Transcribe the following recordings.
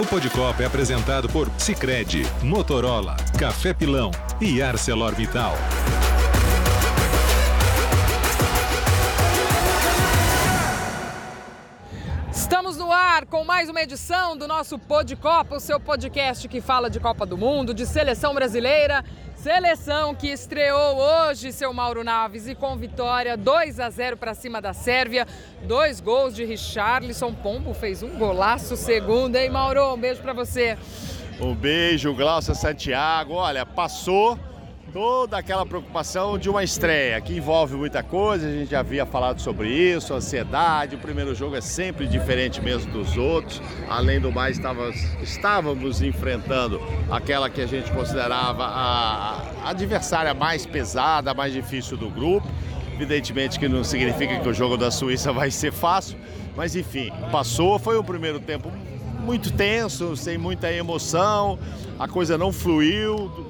O Podcopa é apresentado por Sicredi, Motorola, Café Pilão e ArcelorMittal. No ar com mais uma edição do nosso Podcopa, o seu podcast que fala de Copa do Mundo, de seleção brasileira Seleção que estreou hoje, seu Mauro Naves, e com vitória 2 a 0 para cima da Sérvia. Dois gols de Richarlison. Pombo fez um golaço segundo, hein, Mauro? Um beijo para você. Um beijo, Glaucia Santiago. Olha, passou toda aquela preocupação de uma estreia, que envolve muita coisa, a gente já havia falado sobre isso, ansiedade, o primeiro jogo é sempre diferente mesmo dos outros, além do mais estávamos, estávamos enfrentando aquela que a gente considerava a, adversária mais pesada, mais difícil do grupo, evidentemente que não significa que o jogo da Suíça vai ser fácil, mas enfim, passou, foi um primeiro tempo muito tenso, sem muita emoção, a coisa não fluiu,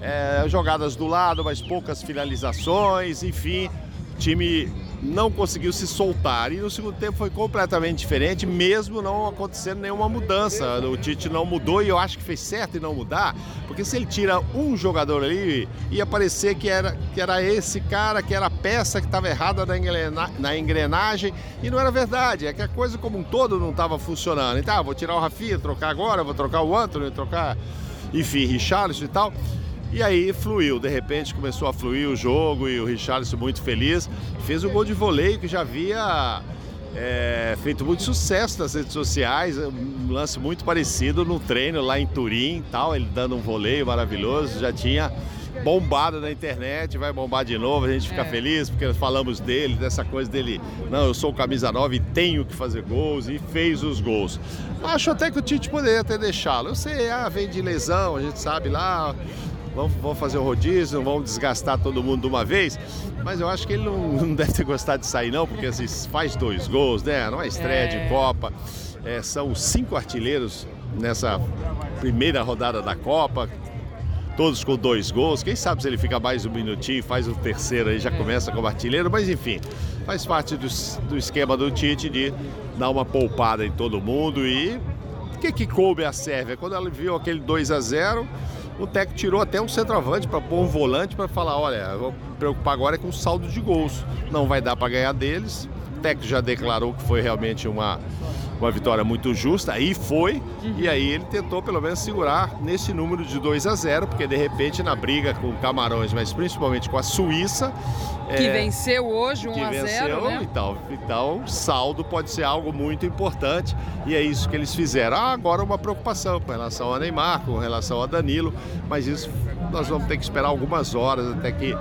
é, jogadas do lado, mas poucas finalizações, enfim, o time não conseguiu se soltar. E no segundo tempo foi completamente diferente, mesmo não acontecendo nenhuma mudança. O Tite não mudou e eu acho que fez certo em não mudar, porque se ele tira um jogador ali, ia parecer que era, que era esse cara, que era a peça que estava errada na, engrena, na engrenagem, e não era verdade. É que a coisa como um todo não estava funcionando. Então, ah, vou tirar o Rafinha, trocar agora, vou trocar o Anthony, trocar, enfim, Richarlison e tal. E aí fluiu, de repente começou a fluir o jogo e o Richarlison muito feliz. Fez um gol de voleio que já havia é, feito muito sucesso nas redes sociais, um lance muito parecido no treino lá em Turim tal, ele dando um voleio maravilhoso, já tinha bombado na internet, vai bombar de novo, a gente fica é. feliz porque falamos dele, dessa coisa dele, não, eu sou camisa 9 e tenho que fazer gols e fez os gols. Acho até que o Tite poderia ter deixado. Eu sei, ah, vem de lesão, a gente sabe lá, vamos, vamos fazer o rodízio, vamos desgastar todo mundo de uma vez. Mas eu acho que ele não, não deve ter gostado de sair, não, porque assim, faz dois gols, né? Não é estreia é. de Copa. É, são cinco artilheiros nessa primeira rodada da Copa, todos com dois gols. Quem sabe se ele fica mais um minutinho, faz o terceiro aí, já começa como artilheiro, mas enfim, faz parte do, do esquema do Tite de dar uma poupada em todo mundo e o que, que coube a Sérvia? Quando ela viu aquele 2 a 0 o técnico tirou até um centroavante para pôr um volante para falar, olha, vou me preocupar agora é com o saldo de gols. Não vai dar para ganhar deles. O técnico já declarou que foi realmente uma, uma vitória muito justa, aí foi, uhum. e aí ele tentou pelo menos segurar nesse número de 2 a 0, porque de repente na briga com Camarões, mas principalmente com a Suíça, que é, venceu hoje 1 a 0, né? Então, então, saldo pode ser algo muito importante e é isso que eles fizeram. Ah, agora uma preocupação com relação a Neymar, com relação a Danilo, mas isso nós vamos ter que esperar algumas horas até que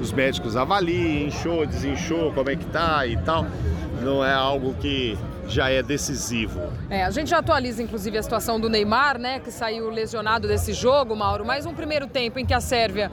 os médicos avaliem, inchou, desinchou, como é que tá e tal. Não é algo que já é decisivo. É, a gente já atualiza inclusive a situação do Neymar, né, que saiu lesionado desse jogo, Mauro, mais um primeiro tempo em que a Sérvia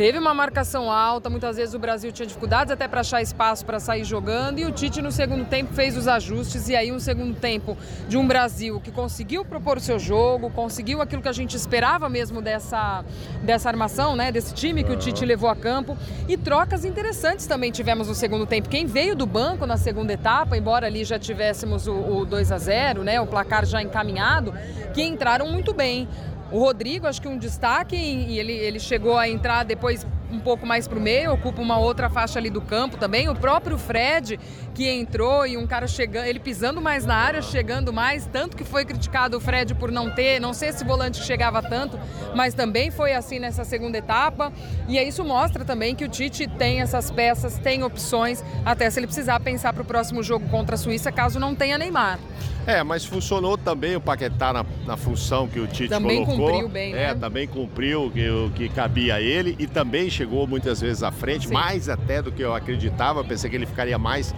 Teve uma marcação alta, muitas vezes o Brasil tinha dificuldades até para achar espaço para sair jogando e o Tite no segundo tempo fez os ajustes e aí um segundo tempo de um Brasil que conseguiu propor o seu jogo, conseguiu aquilo que a gente esperava mesmo dessa, dessa armação, né, desse time que o Tite levou a campo e trocas interessantes também tivemos no segundo tempo. Quem veio do banco na segunda etapa, embora ali já tivéssemos o, o 2 a 0, né, o placar já encaminhado, que entraram muito bem. O Rodrigo, acho que um destaque, e ele, ele chegou a entrar depois um pouco mais para o meio, ocupa uma outra faixa ali do campo também. O próprio Fred, que entrou e um cara chegando, ele pisando mais na área, chegando mais, tanto que foi criticado o Fred por não ter, não ser esse volante que chegava tanto, mas também foi assim nessa segunda etapa. E isso mostra também que o Tite tem essas peças, tem opções, até se ele precisar pensar para o próximo jogo contra a Suíça, caso não tenha Neymar. É, mas funcionou também o Paquetá na, na função que o Tite também colocou. Também cumpriu bem, né? É, também cumpriu o que, o que cabia a ele e também chegou muitas vezes à frente, Sim. mais até do que eu acreditava. Pensei que ele ficaria mais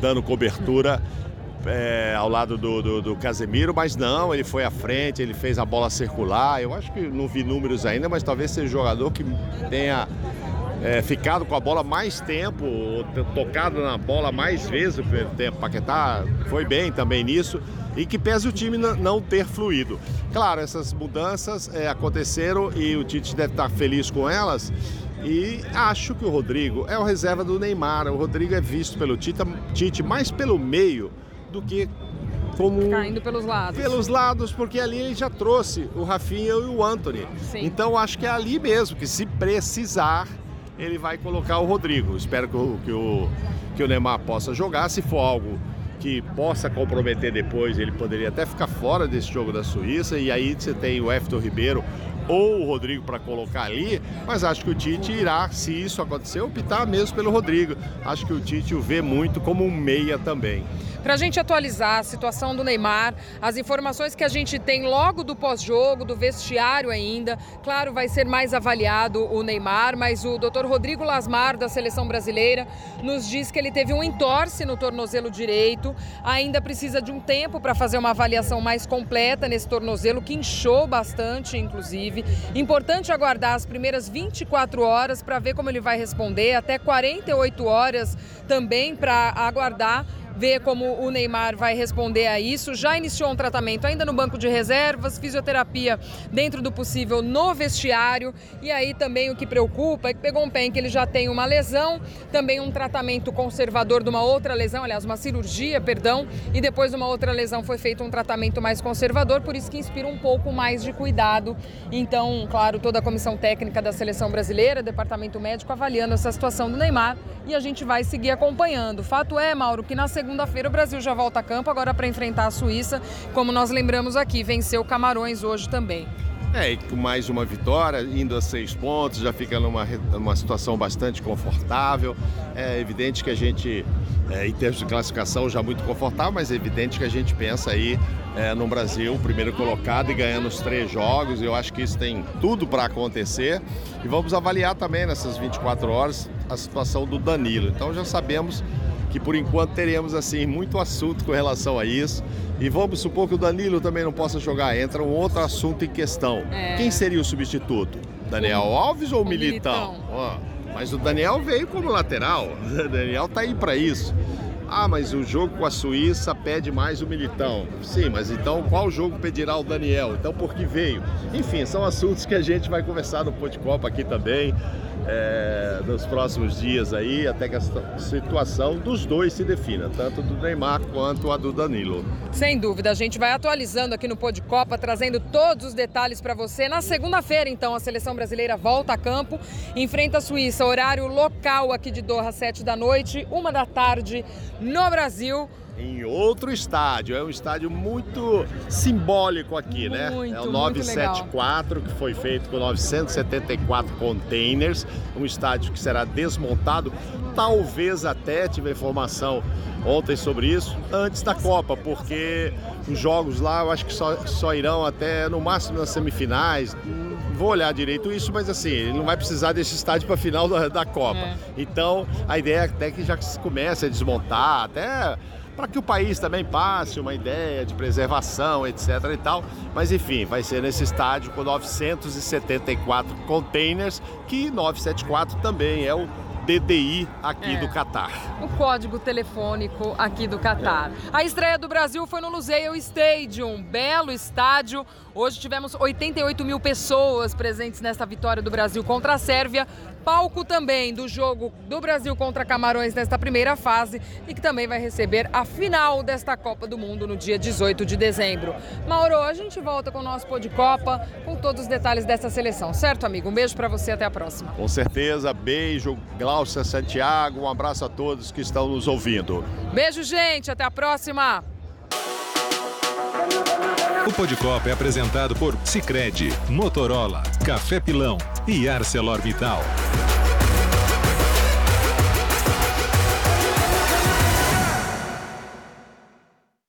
dando cobertura é, ao lado do, do, do, Casemiro, mas não, ele foi à frente, ele fez a bola circular. Eu acho que não vi números ainda, mas talvez seja o jogador que tenha é, ficado com a bola mais tempo, tocado na bola mais vezes no primeiro tempo. Paquetá foi bem também nisso e que pese o time não ter fluído. Claro, essas mudanças é, aconteceram e o Tite deve estar feliz com elas. E acho que o Rodrigo é o reserva do Neymar. O Rodrigo é visto pelo Tite, Tite mais pelo meio do que como. Caindo pelos lados. Pelos lados, porque ali ele já trouxe o Rafinha e o Anthony. Sim. Então acho que é ali mesmo, que se precisar, ele vai colocar o Rodrigo. Espero que o, que o, que o Neymar possa jogar. Se for algo que possa comprometer depois, ele poderia até ficar fora desse jogo da Suíça. E aí você tem o Everton Ribeiro ou o Rodrigo para colocar ali, mas acho que o Tite irá, se isso acontecer, optar mesmo pelo Rodrigo. Acho que o Tite o vê muito como um meia também. Para a gente atualizar a situação do Neymar, as informações que a gente tem logo do pós-jogo, do vestiário ainda, claro, vai ser mais avaliado o Neymar, mas o Dr. Rodrigo Lasmar, da seleção brasileira, nos diz que ele teve um entorse no tornozelo direito, ainda precisa de um tempo para fazer uma avaliação mais completa nesse tornozelo, que inchou bastante, inclusive. Importante aguardar as primeiras 24 horas para ver como ele vai responder, até 48 horas também para aguardar ver como o Neymar vai responder a isso. Já iniciou um tratamento ainda no banco de reservas, fisioterapia dentro do possível no vestiário. E aí também o que preocupa é que pegou um pé em que ele já tem uma lesão, também um tratamento conservador de uma outra lesão, aliás, uma cirurgia, perdão, e depois de uma outra lesão foi feito um tratamento mais conservador, por isso que inspira um pouco mais de cuidado. Então, claro, toda a comissão técnica da seleção brasileira, departamento médico avaliando essa situação do Neymar e a gente vai seguir acompanhando. Fato é, Mauro, que na segunda segunda-feira o Brasil já volta a campo agora para enfrentar a Suíça, como nós lembramos aqui, venceu Camarões hoje também. É, e mais uma vitória, indo a seis pontos, já fica numa, numa situação bastante confortável. É evidente que a gente, é, em termos de classificação, já muito confortável, mas é evidente que a gente pensa aí é, no Brasil, primeiro colocado e ganhando os três jogos. Eu acho que isso tem tudo para acontecer. E vamos avaliar também nessas 24 horas a situação do Danilo. Então já sabemos que por enquanto teremos assim muito assunto com relação a isso. E vamos supor que o Danilo também não possa jogar. Entra um outro assunto em questão. É. Quem seria o substituto? Daniel o, Alves ou o Militão? Militão. Oh, mas o Daniel veio como lateral. O Daniel tá aí para isso. Ah, mas o jogo com a Suíça pede mais o Militão. Sim, mas então qual jogo pedirá o Daniel? Então por que veio? Enfim, são assuntos que a gente vai conversar no de Copa aqui também é, nos próximos dias aí, até que a situação dos dois se defina, tanto do Neymar quanto a do Danilo. Sem dúvida, a gente vai atualizando aqui no Pô de Copa, trazendo todos os detalhes para você. Na segunda-feira, então, a seleção brasileira volta a campo, enfrenta a Suíça, horário local aqui de Doha, sete da noite, uma da tarde no Brasil em outro estádio. É um estádio muito simbólico aqui, né? muito, né? É o 974, que foi feito com 974 containers. Um estádio que será desmontado. Talvez até tive informação ontem sobre isso, antes da Copa, porque os jogos lá eu acho que só, só irão até no máximo nas semifinais. Vou olhar direito isso, mas assim, ele não vai precisar desse estádio para a final da, da Copa. É. Então, a ideia é até que já se comece a desmontar, até para que o país também passe uma ideia de preservação, etc. e tal. Mas enfim, vai ser nesse estádio com 974 containers, que 974 também é o DDI aqui é, do Catar. O código telefônico aqui do Catar. É. A estreia do Brasil foi no Luseio Stadium, belo estádio. Hoje tivemos 88 mil pessoas presentes nesta vitória do Brasil contra a Sérvia. Palco também do jogo do Brasil contra Camarões nesta primeira fase e que também vai receber a final desta Copa do Mundo no dia 18 de dezembro. Mauro, a gente volta com o nosso Pô de Copa com todos os detalhes dessa seleção, certo, amigo? Um beijo para você, até a próxima. Com certeza, beijo. Glaucia Santiago. Um abraço a todos que estão nos ouvindo. Beijo, gente. Até a próxima. O Pô de Copa é apresentado por Sicredi, Motorola, Café Pilão e ArcelorMittal.